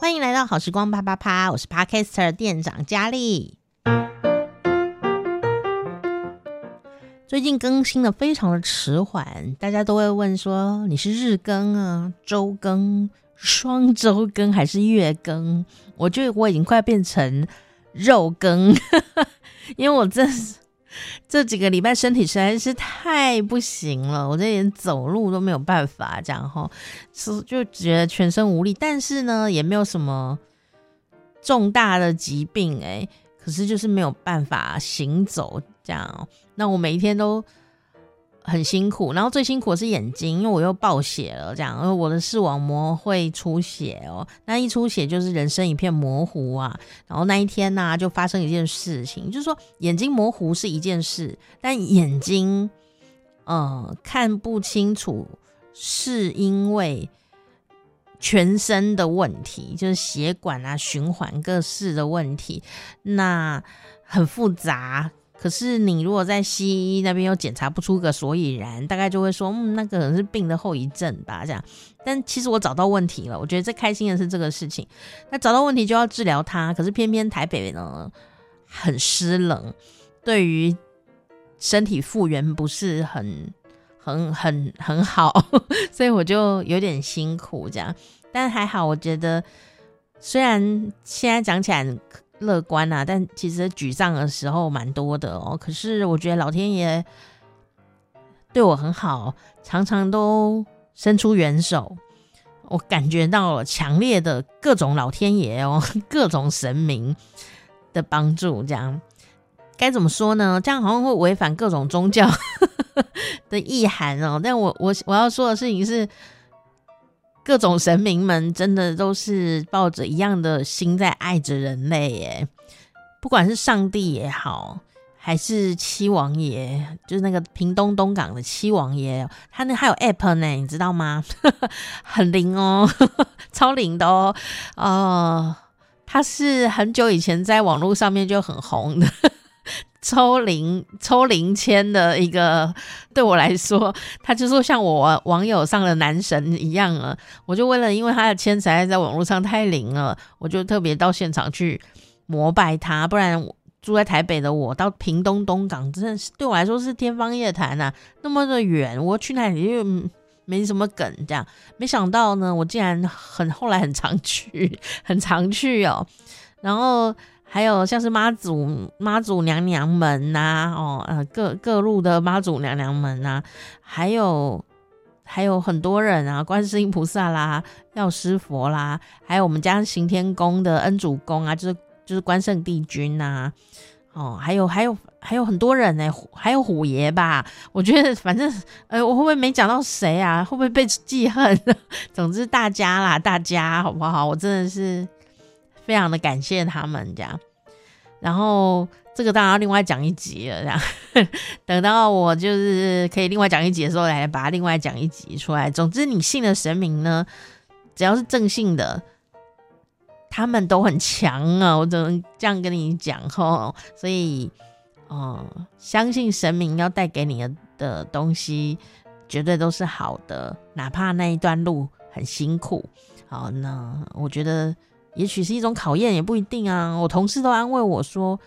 欢迎来到好时光啪啪啪，我是 Podcaster 店长佳丽。最近更新的非常的迟缓，大家都会问说，你是日更啊、周更、双周更 还是月更？我觉得我已经快变成肉更，因为我这 这几个礼拜身体实在是太不行了，我这连走路都没有办法，这样吼，是就觉得全身无力，但是呢，也没有什么重大的疾病哎、可是就是没有办法行走这样。那我每一天都很辛苦，然后最辛苦的是眼睛，因为我又爆血了，这样，而我的视网膜会出血哦。那一出血就是人生一片模糊啊。然后那一天呢、就发生一件事情，就是说眼睛模糊是一件事，但眼睛呃看不清楚，是因为全身的问题，就是血管啊、循环各式的问题，那很复杂。可是你如果在西医那边又检查不出个所以然，大概就会说，嗯，那个可能是病的后遗症吧，这样。但其实我找到问题了，我觉得最开心的是这个事情。那找到问题就要治疗它，可是偏偏台北呢很湿冷，对于身体复原不是很很很很好，所以我就有点辛苦这样。但还好，我觉得虽然现在讲起来。乐观啊，但其实沮丧的时候蛮多的哦。可是我觉得老天爷对我很好，常常都伸出援手。我感觉到了强烈的各种老天爷哦，各种神明的帮助。这样该怎么说呢？这样好像会违反各种宗教 的意涵哦。但我我我要说的事情是。各种神明们真的都是抱着一样的心在爱着人类耶，不管是上帝也好，还是七王爷，就是那个屏东东港的七王爷，他那还有 app 呢，你知道吗？很灵哦，超灵的哦，哦、他是很久以前在网络上面就很红的。抽灵抽灵签的一个，对我来说，他就说像我网友上的男神一样了。我就为了，因为他的签实在在网络上太灵了，我就特别到现场去膜拜他。不然住在台北的我，到屏东东港，真的是对我来说是天方夜谭呐，那么的远，我去那里就没什么梗。这样，没想到呢，我竟然很后来很常去，很常去哦，然后。还有像是妈祖妈祖娘娘们呐、哦，呃，各各路的妈祖娘娘们呐、还有还有很多人啊，观世音菩萨啦，药师佛啦，还有我们家行天宫的恩主公啊，就是就是关圣帝君呐、啊，哦，还有还有还有很多人呢、欸，还有虎爷吧，我觉得反正呃，我会不会没讲到谁啊？会不会被记恨？总之大家啦，大家好不好？我真的是。非常的感谢他们这样，然后这个当然要另外讲一集了，这样等到我就是可以另外讲一集的时候，来把它另外讲一集出来。总之，你信的神明呢，只要是正信的，他们都很强啊，我只能这样跟你讲齁。所以，哦、呃，相信神明要带给你的的东西，绝对都是好的，哪怕那一段路很辛苦。好，那我觉得。也许是一种考验，也不一定啊。我同事都安慰我说：“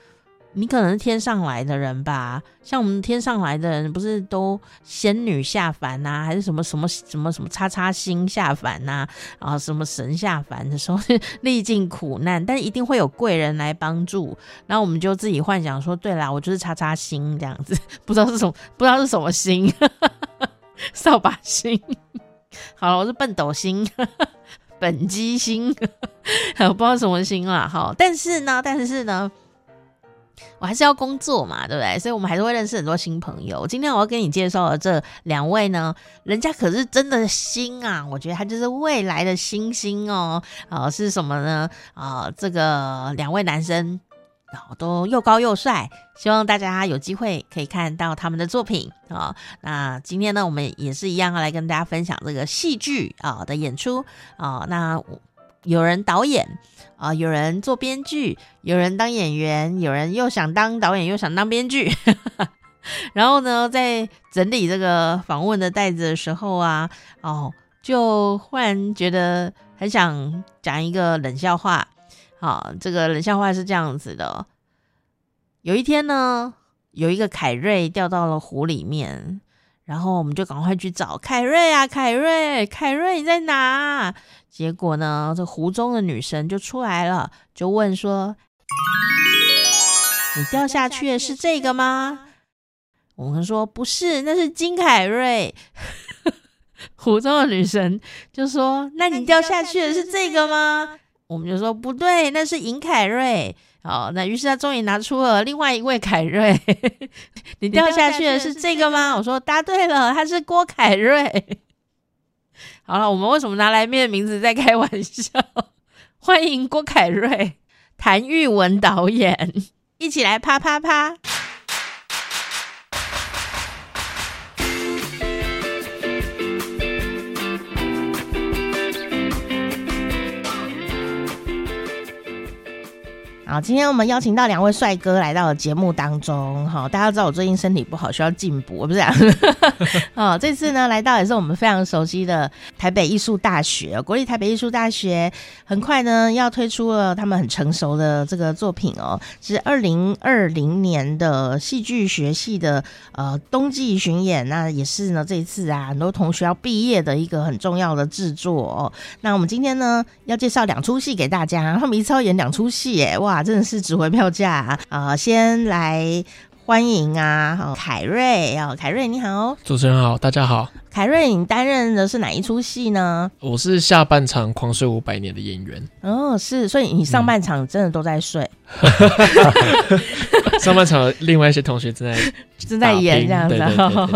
你可能是天上来的人吧？像我们天上来的人，不是都仙女下凡呐、还是什么什么什么什么叉叉星下凡呐、啊？啊，什么神下凡的时候历尽苦难，但一定会有贵人来帮助。然后我们就自己幻想说：对啦，我就是叉叉星这样子，不知道是什么，不知道是什么星，扫把星。好了，我是笨斗星。”本机星，我不知道什么星啦，哈，但是呢，但是呢，我还是要工作嘛，对不对？所以我们还是会认识很多新朋友。今天我要跟你介绍的这两位呢，人家可是真的星啊，我觉得他就是未来的星星哦。啊，是什么呢？啊，这个两位男生。然后都又高又帅，希望大家有机会可以看到他们的作品啊。那今天呢，我们也是一样要来跟大家分享这个戏剧啊的演出啊。那有人导演啊，有人做编剧，有人当演员，有人又想当导演又想当编剧。然后呢，在整理这个访问的袋子的时候啊，哦，就忽然觉得。很想讲一个冷笑话。好，这个冷笑话是这样子的：有一天呢，有一个凯瑞掉到了湖里面，然后我们就赶快去找凯瑞啊，凯瑞，凯瑞你在哪？结果呢，这湖中的女神就出来了，就问说：“你掉下去的是这个吗？”我们说：“不是，那是金凯瑞。”湖中的女神就说：“那你掉下去的是这个吗？”我们就说不对，那是尹凯瑞。好，那于是他终于拿出了另外一位凯瑞。你掉下去的是这个吗？我说答对了，他是郭凯瑞。好了，我们为什么拿来面的名字在开玩笑？欢迎郭凯瑞、谭玉文导演一起来啪啪啪。好，今天我们邀请到两位帅哥来到了节目当中。好，大家知道我最近身体不好，需要进补，不是啊？好，这次呢来到也是我们非常熟悉的台北艺术大学，国立台北艺术大学，很快呢要推出了他们很成熟的这个作品哦，是二零二零年的戏剧学系的呃冬季巡演，那也是呢这一次啊很多同学要毕业的一个很重要的制作哦。那我们今天呢要介绍两出戏给大家，他们一次要演两出戏，耶，哇！真的是值回票价啊！呃，先来欢迎啊，哦、凯瑞啊，凯瑞你好，主持人好，大家好。凯瑞，你担任的是哪一出戏呢？我是下半场《狂睡五百年》的演员。哦，是，所以你上半场真的都在睡。嗯、上半场另外一些同学正在 正在演这样子，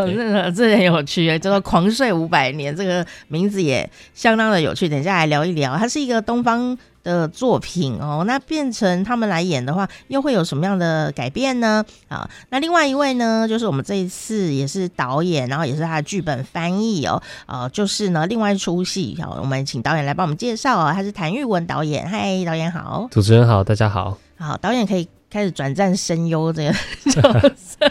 这个这很有趣，叫做《狂睡五百年》，这个名字也相当的有趣。等一下来聊一聊，它是一个东方的作品哦。那变成他们来演的话，又会有什么样的改变呢？啊，那另外一位呢，就是我们这一次也是导演，然后也是他的剧本翻译哦。呃，就是呢，另外一出戏，好，我们请导演来帮我们介绍啊。他是谭玉文导演，嗨，导演好，主持人好，大家好。好，导演可以开始转战声优这个 角色，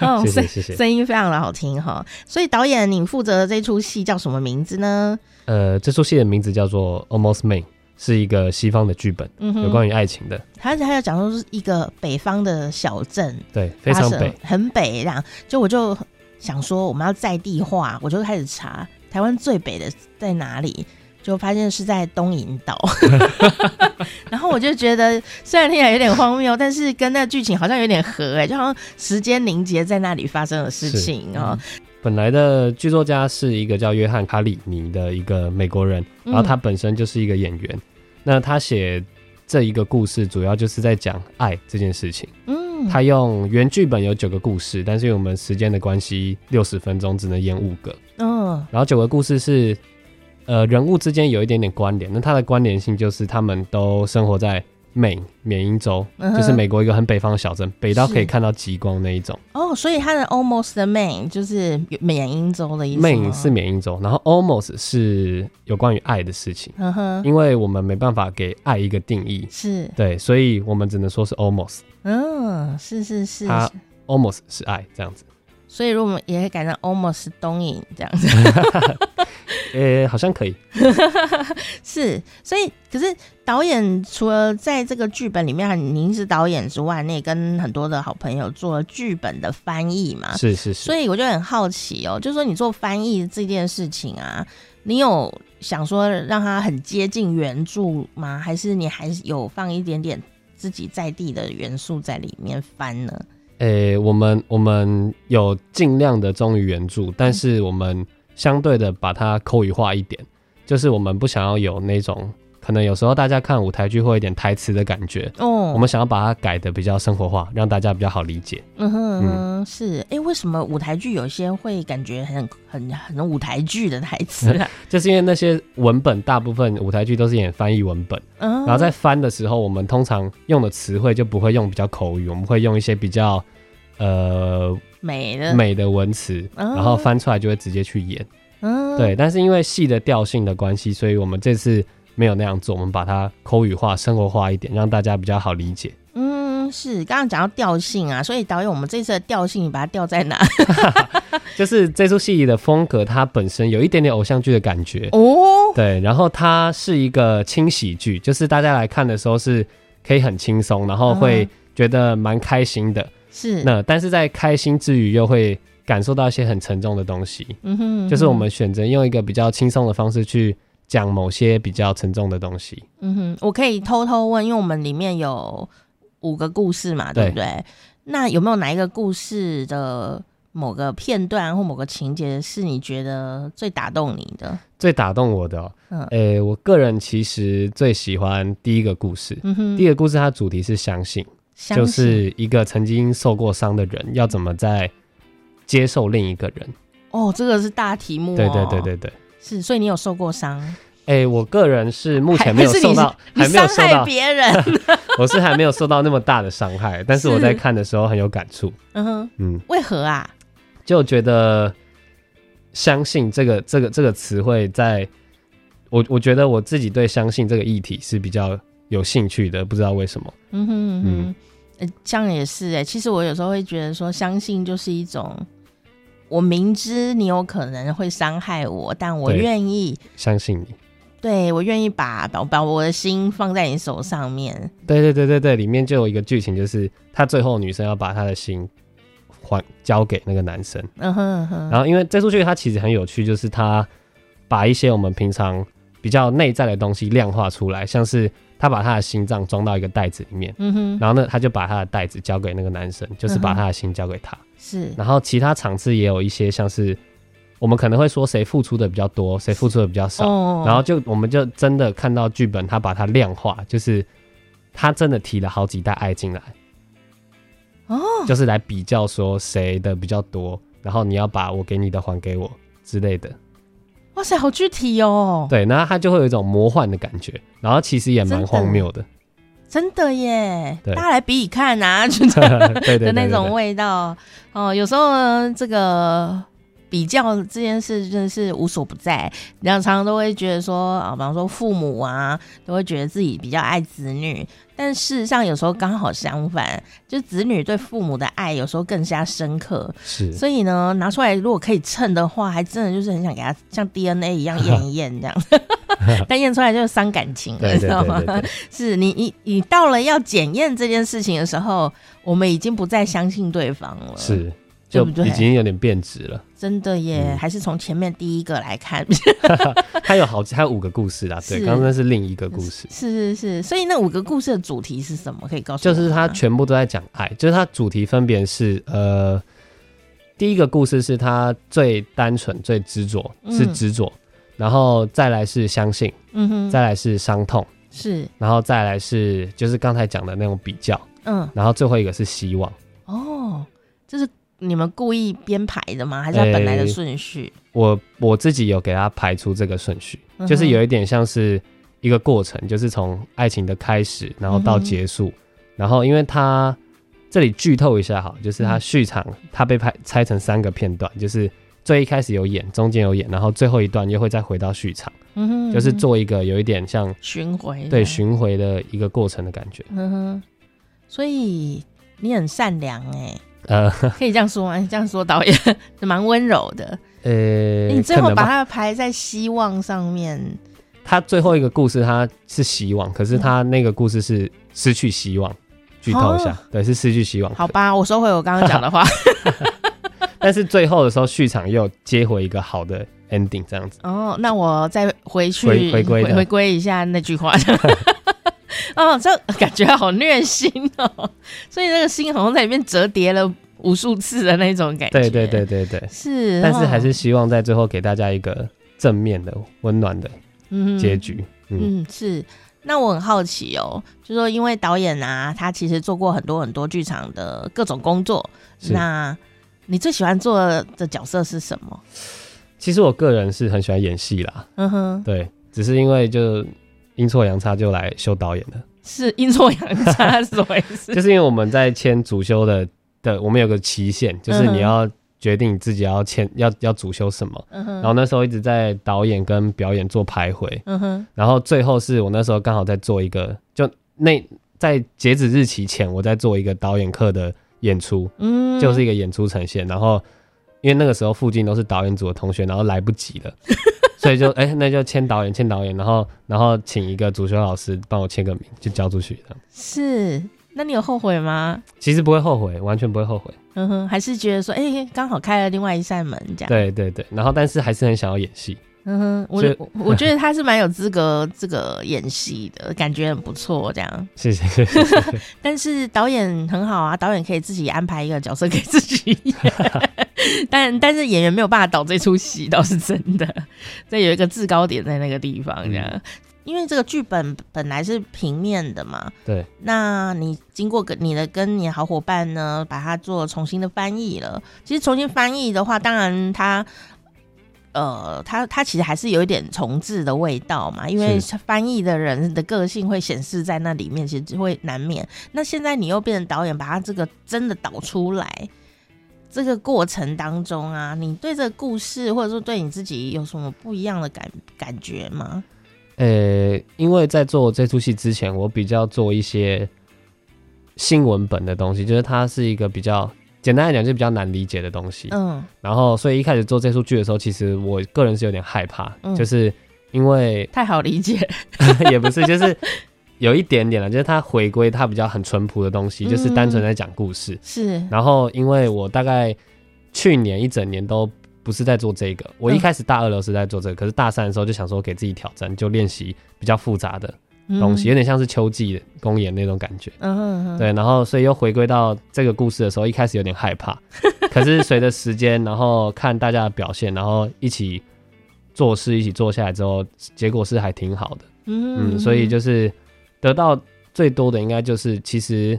哦，谢谢谢谢，声音非常的好听哈。所以导演，你负责的这出戏叫什么名字呢？呃，这出戏的名字叫做《Almost Maine》，是一个西方的剧本，嗯、有关于爱情的。他他要讲说是一个北方的小镇，对，非常北，很北这样。就我就想说，我们要在地化，我就开始查台湾最北的在哪里。就发现是在东引岛，然后我就觉得虽然听起来有点荒谬，但是跟那个剧情好像有点合哎，就好像时间凝结在那里发生的事情啊、喔。本来的剧作家是一个叫约翰卡里尼的一个美国人，然后他本身就是一个演员。嗯、那他写这一个故事，主要就是在讲爱这件事情。嗯，他用原剧本有九个故事，但是因为我们时间的关系，六十分钟只能演五个。嗯，然后九个故事是。呃，人物之间有一点点关联，那它的关联性就是他们都生活在 Maine 缅因州，嗯，就是美国一个很北方的小镇，北到可以看到极光那一种。哦，所以它的 Almost Maine 就是缅因州的意思。Maine 是缅因州，然后 Almost 是有关于爱的事情。嗯哼，因为我们没办法给爱一个定义，是对，所以我们只能说是 Almost。嗯，是是是，它 Almost 是爱这样子。所以如果我们也可以改成 Almost 东影这样子。呃、欸，好像可以，是，所以可是导演除了在这个剧本里面，您是导演之外，你也跟很多的好朋友做了剧本的翻译嘛？是是是。所以我就很好奇哦，就是说你做翻译这件事情啊，你有想说让它很接近原著吗？还是你还是有放一点点自己在地的元素在里面翻呢？呃、欸，我们我们有尽量的忠于原著，但是我们。嗯相对的，把它口语化一点，就是我们不想要有那种可能有时候大家看舞台剧会有点台词的感觉哦，我们想要把它改的比较生活化，让大家比较好理解。嗯哼，嗯是，哎、欸，为什么舞台剧有些会感觉很很很舞台剧的台词啊？就是因为那些文本大部分舞台剧都是演翻译文本，嗯，然后在翻的时候，我们通常用的词汇就不会用比较口语，我们会用一些比较呃。美的美的文词，哦，然后翻出来就会直接去演，嗯，对。但是因为戏的调性的关系，所以我们这次没有那样做，我们把它口语化、生活化一点，让大家比较好理解。嗯，嗯，是刚刚讲到调性啊，所以导演，我们这次的调性，你把它调在哪？就是这出戏的风格，它本身有一点点偶像剧的感觉哦。对，然后它是一个轻喜剧，就是大家来看的时候是可以很轻松，然后会觉得蛮开心的。是、嗯，那但是在开心之余，又会感受到一些很沉重的东西。嗯哼，嗯哼，就是我们选择用一个比较轻松的方式去讲某些比较沉重的东西。嗯哼，我可以偷偷问，因为我们里面有五个故事嘛，对不对？对，那有没有哪一个故事的某个片段或某个情节是你觉得最打动你的？最打动我的、喔，嗯，诶、欸，我个人其实最喜欢第一个故事。嗯哼，第一个故事它主题是，相信，就是一个曾经受过伤的人要怎么在接受另一个人。哦，这个是大题目、喔。对对对对对。是，所以你有受过伤？哎、欸，我个人是目前没有受到，还没有受到别人，我是还没有受到那么大的伤害，但是我在看的时候很有感触。嗯哼，嗯，为何啊？就觉得相信这个这个这个词汇，在我我觉得我自己对相信这个议题是比较有兴趣的，不知道为什么。嗯哼嗯哼，嗯，这样也是哎、欸。其实我有时候会觉得说，相信就是一种。我明知你有可能会伤害我，但我愿意相信你。对，我愿意把把把我的心放在你手上面。对对对对对，里面就有一个剧情，就是他最后女生要把他的心还交给那个男生。嗯哼嗯哼。然后，因为这出剧它其实很有趣，就是他把一些我们平常比较内在的东西量化出来，像是他把他的心脏装到一个袋子里面。嗯哼。然后呢，他就把他的袋子交给那个男生，就是把他的心交给他。是，然后其他场次也有一些像是，我们可能会说谁付出的比较多，谁付出的比较少，哦、然后就我们就真的看到剧本，他把它量化，就是他真的提了好几袋爱进来，哦，就是来比较说谁的比较多，然后你要把我给你的还给我之类的。哇塞，好具体哦。对，然后他就会有一种魔幻的感觉，然后其实也蛮荒谬的。真的耶，大家来比比看啊，就 的那种味道哦。有时候呢，这个比较这件事真的是无所不在。然后常常都会觉得说啊，比方说父母啊，都会觉得自己比较爱子女，但事实上有时候刚好相反，就子女对父母的爱有时候更加深刻。是，所以呢，拿出来如果可以称的话，还真的就是很想给他像 DNA 一样验一验这样。但验出来就是伤感情了，知道吗？是你你你到了要检验这件事情的时候，我们已经不再相信对方了，是，就已经有点变质了。真的耶，嗯、还是从前面第一个来看。他有好它，有五个故事啦。对，刚刚那是另一个故事。是是是，所以那五个故事的主题是什么？可以告诉？就是他全部都在讲爱，就是它主题分别是呃，第一个故事是他最单纯、最执着，是执着。嗯然后再来是相信，嗯哼，再来是伤痛，是，然后再来是就是刚才讲的那种比较，嗯，然后最后一个是希望。哦，这是你们故意编排的吗？还是他本来的顺序？欸、我我自己有给他排出这个顺序，嗯、就是有一点像是一个过程，就是从爱情的开始，然后到结束，嗯、然后因为他这里剧透一下哈，就是他续场，他、嗯、被拍拆成三个片段，就是。最一开始有演，中间有演，然后最后一段又会再回到续场，嗯哼，嗯哼，就是做一个有一点像巡回，对巡回的一个过程的感觉。嗯哼，所以你很善良哎，呃，可以这样说吗？这样说导演是蛮温柔的。呃、欸，你最后把它排在希望上面。他最后一个故事他是希望，可是他那个故事是失去希望。剧透一下，哦、对，是失去希望。好吧，我收回我刚刚讲的话。但是最后的时候，续场又接回一个好的 ending，这样子。哦，那我再回去回回归回归一下那句话。哦，这感觉好虐心哦，所以那个心好像在里面折叠了无数次的那种感觉。对对对对对，是。但是还是希望在最后给大家一个正面的、温暖的结局。嗯，嗯，嗯，是。那我很好奇哦，就说因为导演啊，他其实做过很多很多剧场的各种工作，那。你最喜欢做的角色是什么？其实我个人是很喜欢演戏啦。嗯哼，对，只是因为就阴错阳差就来修导演了。是阴错阳差是什么意思？就是因为我们在签主修的的，我们有个期限，就是你要决定你自己要签要要主修什么。嗯哼，然后那时候一直在导演跟表演做徘徊。嗯哼，然后最后是我那时候刚好在做一个，就那在截止日期前，我在做一个导演课的演出，嗯，就是一个演出呈现。然后因为那个时候附近都是导演组的同学，然后来不及了，所以就哎、欸，那就签导演，签导演，然后然后请一个主修老师帮我签个名，就交出去的。是，那你有后悔吗？其实不会后悔，完全不会后悔。嗯哼，还是觉得说，哎、欸，刚好开了另外一扇门，这样。对对对，然后但是还是很想要演戏。嗯哼，我我我觉得他是蛮有资格这个演戏的，感觉很不错，这样。谢谢谢谢。但是导演很好啊，导演可以自己安排一个角色给自己演，但但是演员没有办法导这出戏，倒是真的。这有一个制高点在那个地方，这样。嗯、因为这个剧本本来是平面的嘛，对。那你经过跟你的跟你的好伙伴呢，把它做重新的翻译了。其实重新翻译的话，当然它。呃，它它其实还是有一点重置的味道嘛，因为翻译的人的个性会显示在那里面，其实会难免。那现在你又变成导演，把他这个真的导出来，这个过程当中啊，你对这个故事或者说对你自己有什么不一样的感感觉吗？呃、欸，因为在做这出戏之前，我比较做一些新文本的东西，就是它是一个比较。简单来讲，就比较难理解的东西。嗯，然后所以一开始做这出剧的时候，其实我个人是有点害怕，嗯、就是因为太好理解，也不是，就是有一点点了，就是它回归它比较很淳朴的东西，嗯、就是单纯在讲故事。是。然后因为我大概去年一整年都不是在做这个，我一开始大二的时候是在做这个，可是大三的时候就想说给自己挑战，就练习比较复杂的。东西有点像是秋季公演那种感觉，嗯对，然后所以又回归到这个故事的时候，一开始有点害怕，可是随着时间，然后看大家的表现，然后一起做事，一起做下来之后，结果是还挺好的，嗯嗯，所以就是得到最多的应该就是，其实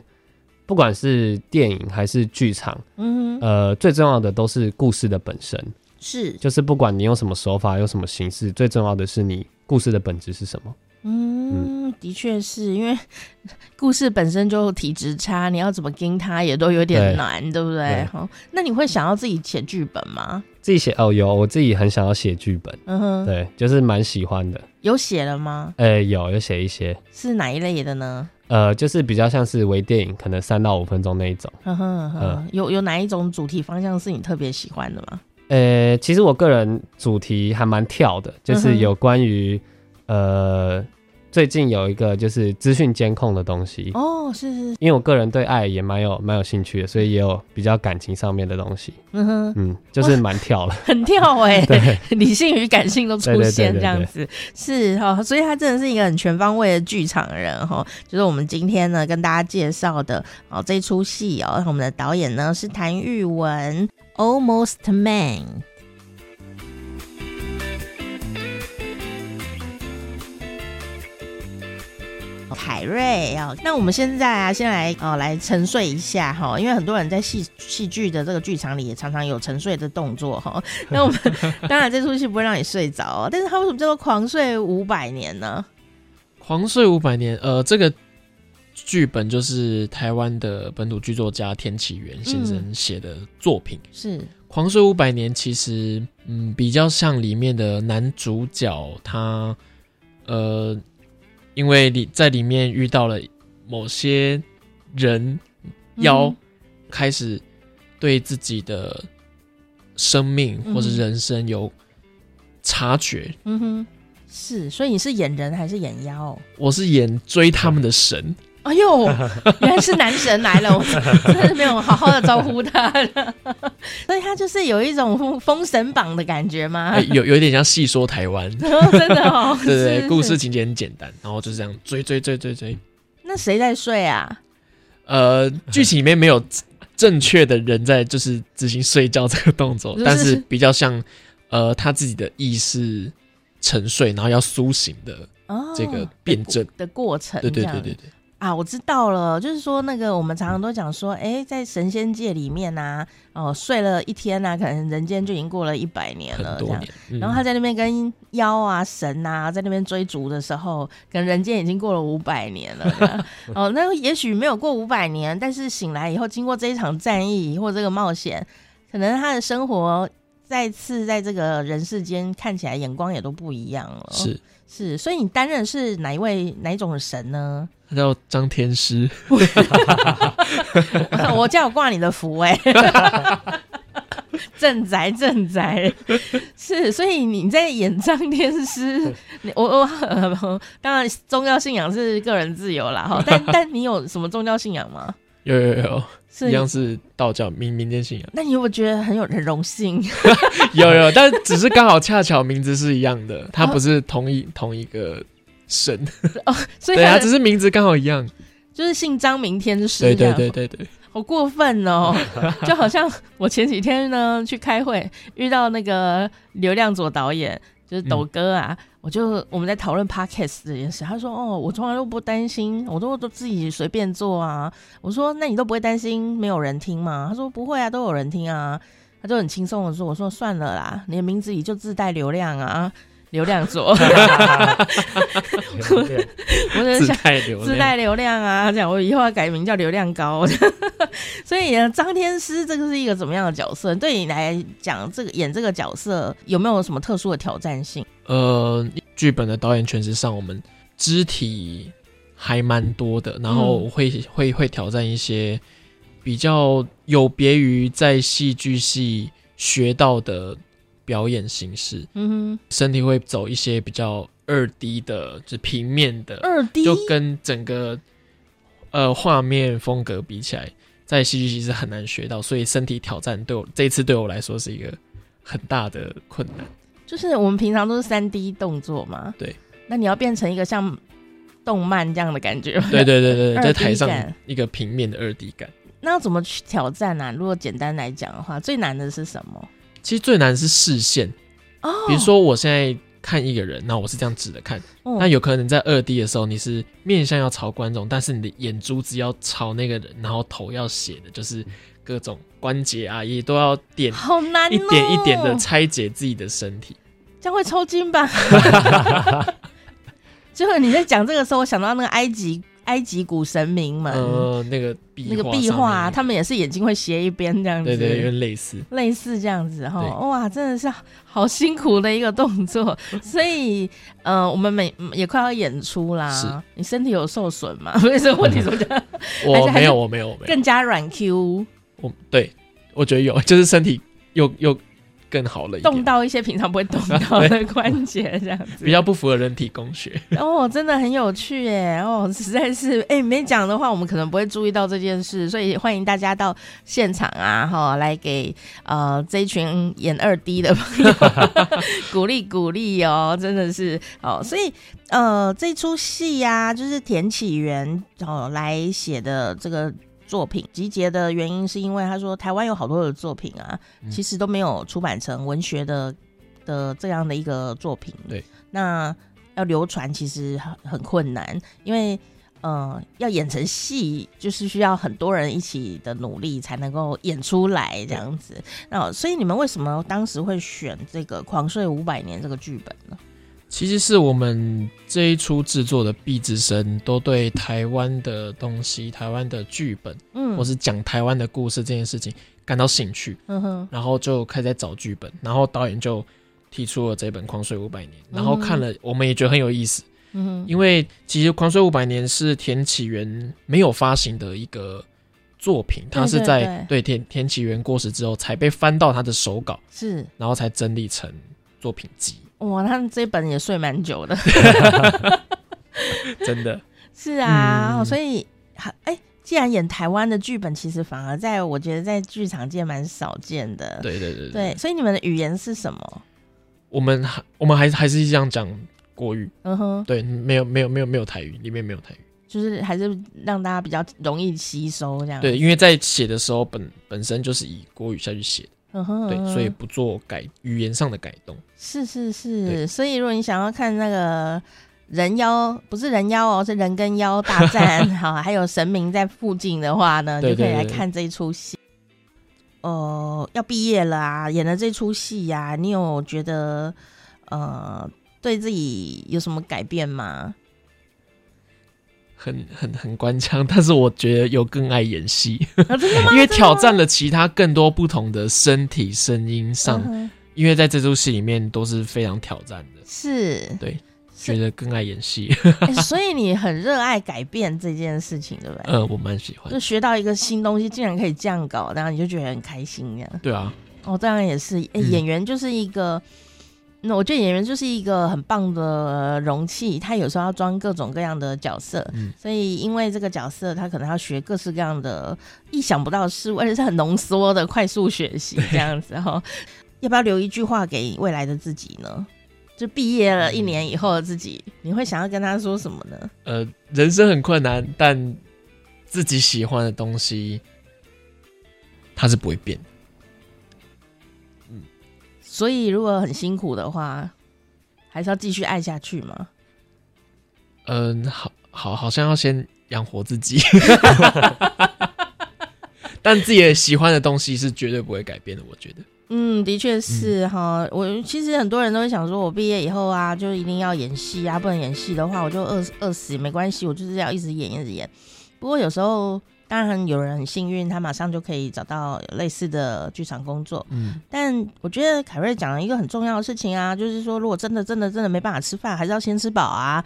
不管是电影还是剧场，嗯呃，最重要的都是故事的本身，是，就是不管你用什么手法，用什么形式，最重要的是你故事的本质是什么。嗯，的确是因为 故事本身就体质差，你要怎么跟他也都有点难，对，对不对？好，那你会想要自己写剧本吗？自己写哦，有，我自己很想要写剧本，嗯哼，对，就是蛮喜欢的。有写了吗？哎、欸，有，有写一些。是哪一类的呢？呃，就是比较像是微电影，可能三到五分钟那一种。嗯哼，有有哪一种主题方向是你特别喜欢的吗？呃、欸，其实我个人主题还蛮跳的，就是有关于、嗯、呃。最近有一个就是资讯监控的东西哦，是是，因为我个人对爱也蛮有蛮有兴趣的，所以也有比较感情上面的东西。嗯哼，嗯，就是蛮跳了，很跳 哎、理性与感性都出现这样子，是哈，所以他真的是一个很全方位的剧场人哈。就是我们今天呢跟大家介绍的哦这出戏哦，我们的导演呢是谭玉文，Almost Man。凯瑞啊，那我们现在啊，先来哦，来沉睡一下哈，因为很多人在戏戏剧的这个剧场里也常常有沉睡的动作哈。那我们 当然这出戏不会让你睡着，但是它为什么叫做狂睡五百年呢？狂睡五百年，呃，这个剧本就是台湾的本土剧作家田启源先生写的作品。嗯、是狂睡五百年，其实嗯，比较像里面的男主角他呃。因为你在里面遇到了某些人，妖开始对自己的生命或者人生有察觉。嗯哼，是，所以你是演人还是演妖？我是演追他们的神。哎呦，原来是男神来了，我真的是没有好好的招呼他，所以他就是有一种封神榜的感觉吗？欸、有有一点像戏说台湾，哦，真的哦，对 对，对，故事情节很简单，然后就是这样追追追追追。那谁在睡啊？呃，剧情里面没有正确的人在就是执行睡觉这个动作，但是比较像呃他自己的意识沉睡，然后要苏醒的这个辩证的过程，对对对对对。啊，我知道了，就是说那个我们常常都讲说，哎、欸，在神仙界里面呐、啊，哦，睡了一天呐、啊，可能人间就已经过了一百年了，这样。嗯、然后他在那边跟妖啊神啊在那边追逐的时候，可能人间已经过了五百年了。哦，那也许没有过五百年，但是醒来以后，经过这一场战役或这个冒险，可能他的生活再次在这个人世间看起来眼光也都不一样了。是是，所以你担任是哪一位哪一种神呢？他叫张天师。我叫我挂你的符哎、欸。正宅正宅是，所以你在演张天师，我我、呃、当然宗教信仰是个人自由啦哈，但 但你有什么宗教信仰吗？有有有，是一样是道教民民间信仰。那你有没有觉得很有很荣幸？有有，但只是刚好恰巧名字是一样的，它不是同一、哦、同一个神哦，所以对啊，只是名字刚好一样，就是姓张明天师。对对对对对。好过分哦！就好像我前几天呢去开会，遇到那个刘亮佐导演，就是抖哥啊，嗯、我就我们在讨论 podcast 这件事。他说：“哦，我从来都不担心，我都都自己随便做啊。”我说：“那你都不会担心没有人听吗？”他说：“不会啊，都有人听啊。”他就很轻松的说：“我说算了啦，你的名字里就自带流量啊。”流量左，我是想自带流量啊！这样我以后要改名叫流量高。所以呢，张天师这个是一个怎么样的角色？对你来讲，这个演这个角色有没有什么特殊的挑战性？呃，剧本的导演诠释上，我们肢体还蛮多的，然后会、嗯、会会挑战一些比较有别于在戏剧系学到的。表演形式，嗯哼，身体会走一些比较二 D 的，就是平面的二 D，就跟整个呃画面风格比起来，在戏剧其实很难学到，所以身体挑战对我这一次对我来说是一个很大的困难。就是我们平常都是三 D 动作嘛，对，那你要变成一个像动漫这样的感觉，对对对对，在台上一个平面的二 D 感，那要怎么去挑战呢、啊？如果简单来讲的话，最难的是什么？其实最难是视线，哦，比如说我现在看一个人，那我是这样指的看，那、哦、有可能在二 D 的时候，你是面向要朝观众，但是你的眼珠子要朝那个人，然后头要斜的，就是各种关节啊也都要点，好难、哦，一点一点的拆解自己的身体，这样会抽筋吧？就是你在讲这个时候，我想到那个埃及。埃及古神明们，呃，那个壁那个壁画，他们也是眼睛会斜一边这样子，对对，有点类似，类似这样子哈。哇，真的是好辛苦的一个动作。所以，呃，我们每也快要演出啦。是，你身体有受损吗？所以这个问题怎么讲？我没有，我没有，我没有。更加软 Q。我对，我觉得有，就是身体又又。更好了，动到一些平常不会动到的关节，这样子比较不符合人体工学。哦，真的很有趣耶！哦，实在是，哎、欸，没讲的话，我们可能不会注意到这件事，所以欢迎大家到现场啊，哈，来给呃这一群演二 D 的朋友 鼓励鼓励哦，真的是哦，所以呃，这出戏呀，就是田启源哦来写的这个。作品集结的原因是因为他说台湾有好多的作品啊，嗯、其实都没有出版成文学的的这样的一个作品。对，那要流传其实很很困难，因为呃要演成戏，就是需要很多人一起的努力才能够演出来这样子。那所以你们为什么当时会选这个《狂睡五百年》这个剧本呢？其实是我们这一出制作的毕之生都对台湾的东西、台湾的剧本，嗯，或是讲台湾的故事这件事情感到兴趣，嗯哼，然后就开始在找剧本，然后导演就提出了这本《狂睡五百年》，然后看了，我们也觉得很有意思，嗯哼，因为其实《狂睡五百年》是田启源没有发行的一个作品，他是在对田田启源过世之后才被翻到他的手稿，是，然后才整理成作品集。哇，他这本也睡蛮久的，真的是啊，嗯、所以哎、欸，既然演台湾的剧本，其实反而在我觉得在剧场界蛮少见的。对对对对，对，所以你们的语言是什么？我们还我们还还是这样讲国语，嗯哼，对，没有没有没有没有台语，里面没有台语，就是还是让大家比较容易吸收这样。对，因为在写的时候本本身就是以国语下去写。Uh 对，所以不做改语言上的改动。是是是，所以如果你想要看那个人妖，不是人妖哦，是人跟妖大战，好，还有神明在附近的话呢，就可以来看这一出戏。呃，要毕业了啊，演了这出戏呀，你有觉得呃对自己有什么改变吗？很很很官腔，但是我觉得有更爱演戏，啊，因为挑战了其他更多不同的身体声音上，因为在这出戏里面都是非常挑战的，是，对，觉得更爱演戏。欸，所以你很热爱改变这件事情，对不对？呃，我蛮喜欢，就学到一个新东西，竟然可以这样搞，然后你就觉得很开心，这样。对啊，哦，当然也是，欸，演员就是一个。嗯那我觉得演员就是一个很棒的容器，他有时候要装各种各样的角色，嗯，所以因为这个角色，他可能要学各式各样的意想不到的事物，而且是很浓缩的快速学习这样子哈。要不要留一句话给未来的自己呢？就毕业了一年以后的自己，你会想要跟他说什么呢？呃，人生很困难，但自己喜欢的东西，它是不会变。所以，如果很辛苦的话，还是要继续爱下去吗？嗯，好好，好像要先养活自己，但自己也喜欢的东西是绝对不会改变的。我觉得，嗯，的确是哈。嗯、我其实很多人都会想说，我毕业以后啊，就一定要演戏啊，不能演戏的话，我就饿饿死也没关系，我就是要一直演，一直演。不过有时候。当然，有人很幸运，他马上就可以找到类似的剧场工作。嗯，但我觉得凯瑞讲了一个很重要的事情啊，就是说，如果真的、真的、真的没办法吃饭，还是要先吃饱啊。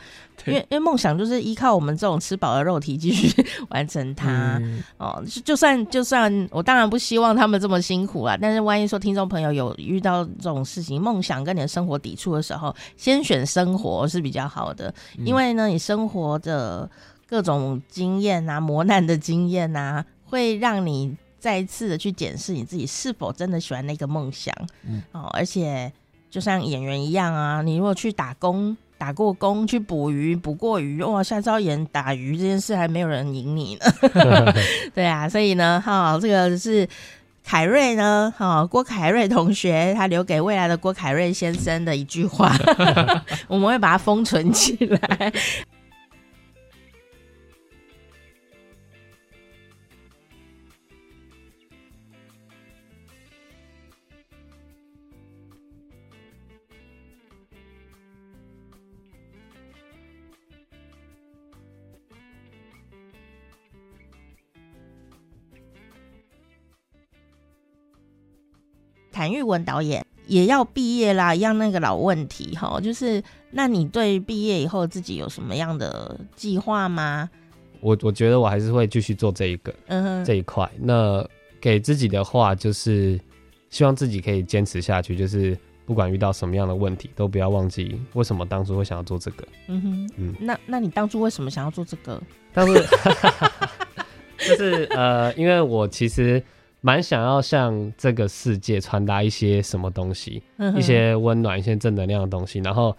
因为，因为梦想就是依靠我们这种吃饱的肉体继续完成它。嗯、哦，就算就算我当然不希望他们这么辛苦啊，但是万一说听众朋友有遇到这种事情，梦想跟你的生活抵触的时候，先选生活是比较好的，因为呢，你生活的。各种经验啊，磨难的经验啊，会让你再一次的去检视你自己是否真的喜欢那个梦想。嗯，哦，而且就像演员一样啊，你如果去打工，打过工，去捕鱼，捕过鱼，哇，下次要演打鱼这件事，还没有人赢你呢。对啊，所以呢，哈、哦，这个是凯瑞呢，哈、哦，郭凯瑞同学他留给未来的郭凯瑞先生的一句话，我们会把它封存起来。谭玉文导演也要毕业啦，一样那个老问题哈，就是那你对毕业以后自己有什么样的计划吗？我我觉得我还是会继续做这一个，嗯哼，这一块。那给自己的话就是希望自己可以坚持下去，就是不管遇到什么样的问题，都不要忘记为什么当初会想要做这个。嗯哼，嗯，那那你当初为什么想要做这个？当初 就是呃，因为我其实。蛮想要向这个世界传达一些什么东西，嗯、一些温暖、一些正能量的东西。然后，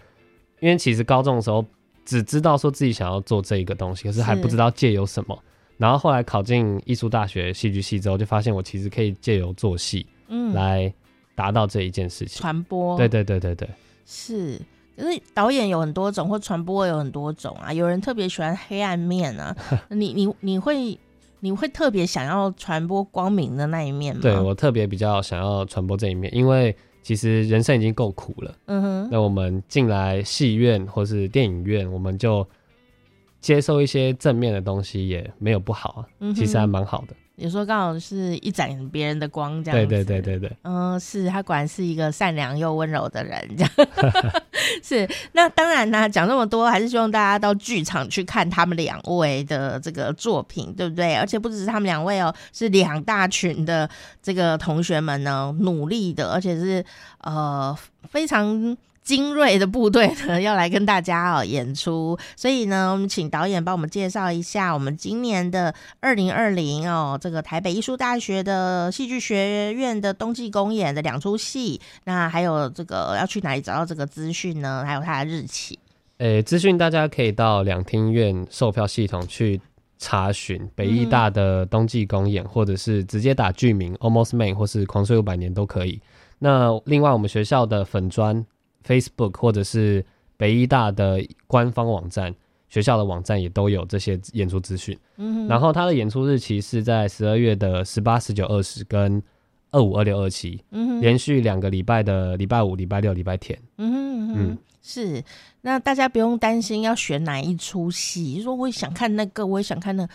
因为其实高中的时候只知道说自己想要做这一个东西，可是还不知道借由什么。然后后来考进艺术大学戏剧系之后，就发现我其实可以借由做戏，嗯，来达到这一件事情。传播，对对对对对，是。可是导演有很多种，或传播有很多种啊。有人特别喜欢黑暗面啊，你你你会。你会特别想要传播光明的那一面吗？对，我特别比较想要传播这一面，因为其实人生已经够苦了。嗯哼，那我们进来戏院或是电影院，我们就接受一些正面的东西，也没有不好啊。嗯哼，其实还蛮好的。有时候刚好是一盏别人的光，这样子。对对对对对。嗯，是他果然是一个善良又温柔的人，这样。是。那当然呢，讲这么多，还是希望大家到剧场去看他们两位的这个作品，对不对？而且不只是他们两位哦，是两大群的这个同学们呢，努力的，而且是呃非常。精锐的部队呢，要来跟大家哦演出，所以呢，我们请导演帮我们介绍一下我们今年的二零二零哦，这个台北艺术大学的戏剧学院的冬季公演的两出戏，那还有这个要去哪里找到这个资讯呢？还有它的日期？诶、资讯大家可以到两厅院售票系统去查询北艺大的冬季公演，或者是直接打剧名 Almost main，或是狂睡五百年都可以。那另外我们学校的粉专。Facebook 或者是北医大的官方网站，学校的网站也都有这些演出资讯。嗯，然后他的演出日期是在十二月的十八、十九、二十跟二五、二六、二七，嗯，连续两个礼拜的礼拜五、礼拜六、礼拜天。嗯哼嗯是。那大家不用担心要选哪一出戏，说我也想看那个，我也想看那个。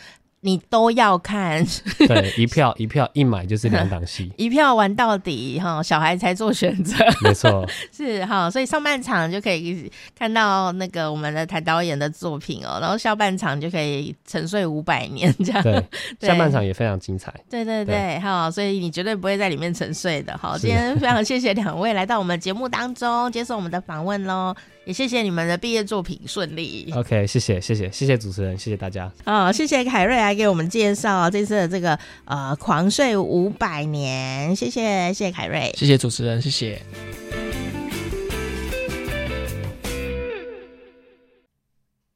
你都要看。对，一票 一票一买就是两档戏，一票玩到底哈，小孩才做选择。没错，是哈，所以上半场就可以看到那个我们的台导演的作品哦，然后下半场就可以沉睡五百年这样。对，下半场也非常精彩。对对对，哈，所以你绝对不会在里面沉睡的。好，今天非常谢谢两位来到我们节目当中接受我们的访问喽，也谢谢你们的毕业作品顺利。OK，谢谢谢谢谢谢主持人，谢谢大家。哦，谢谢凯瑞来给我们介绍这次的这个呃狂睡五百年，谢谢谢谢凯瑞，谢谢主持人，谢谢。